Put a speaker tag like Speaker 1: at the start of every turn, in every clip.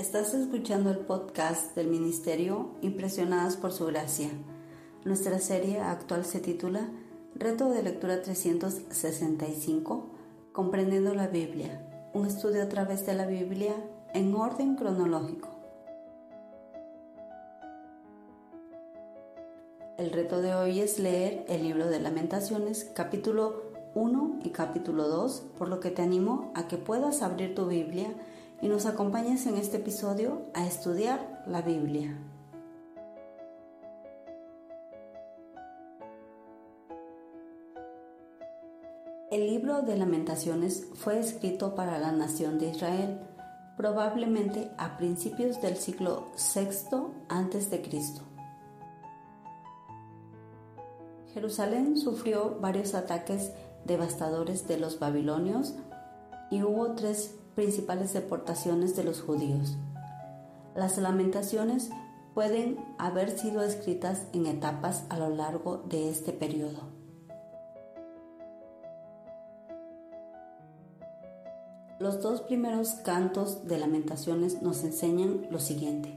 Speaker 1: Estás escuchando el podcast del Ministerio Impresionadas por Su Gracia. Nuestra serie actual se titula Reto de Lectura 365, Comprendiendo la Biblia, un estudio a través de la Biblia en orden cronológico. El reto de hoy es leer el libro de lamentaciones, capítulo 1 y capítulo 2, por lo que te animo a que puedas abrir tu Biblia y nos acompañes en este episodio a estudiar la Biblia. El libro de lamentaciones fue escrito para la nación de Israel, probablemente a principios del siglo VI Cristo. Jerusalén sufrió varios ataques devastadores de los babilonios y hubo tres principales deportaciones de los judíos. Las lamentaciones pueden haber sido escritas en etapas a lo largo de este periodo. Los dos primeros cantos de lamentaciones nos enseñan lo siguiente.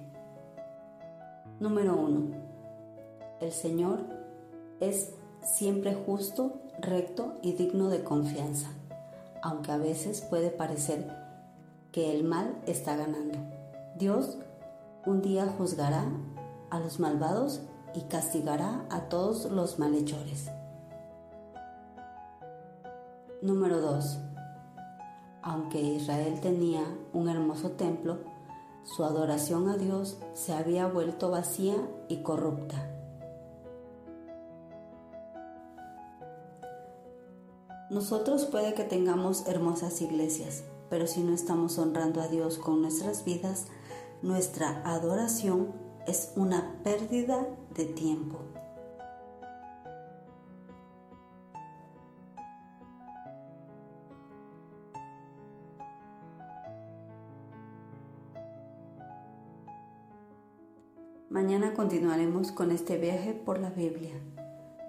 Speaker 1: Número 1. El Señor es siempre justo, recto y digno de confianza, aunque a veces puede parecer que el mal está ganando. Dios un día juzgará a los malvados y castigará a todos los malhechores. Número 2. Aunque Israel tenía un hermoso templo, su adoración a Dios se había vuelto vacía y corrupta. Nosotros puede que tengamos hermosas iglesias, pero si no estamos honrando a Dios con nuestras vidas, nuestra adoración es una pérdida de tiempo. Mañana continuaremos con este viaje por la Biblia.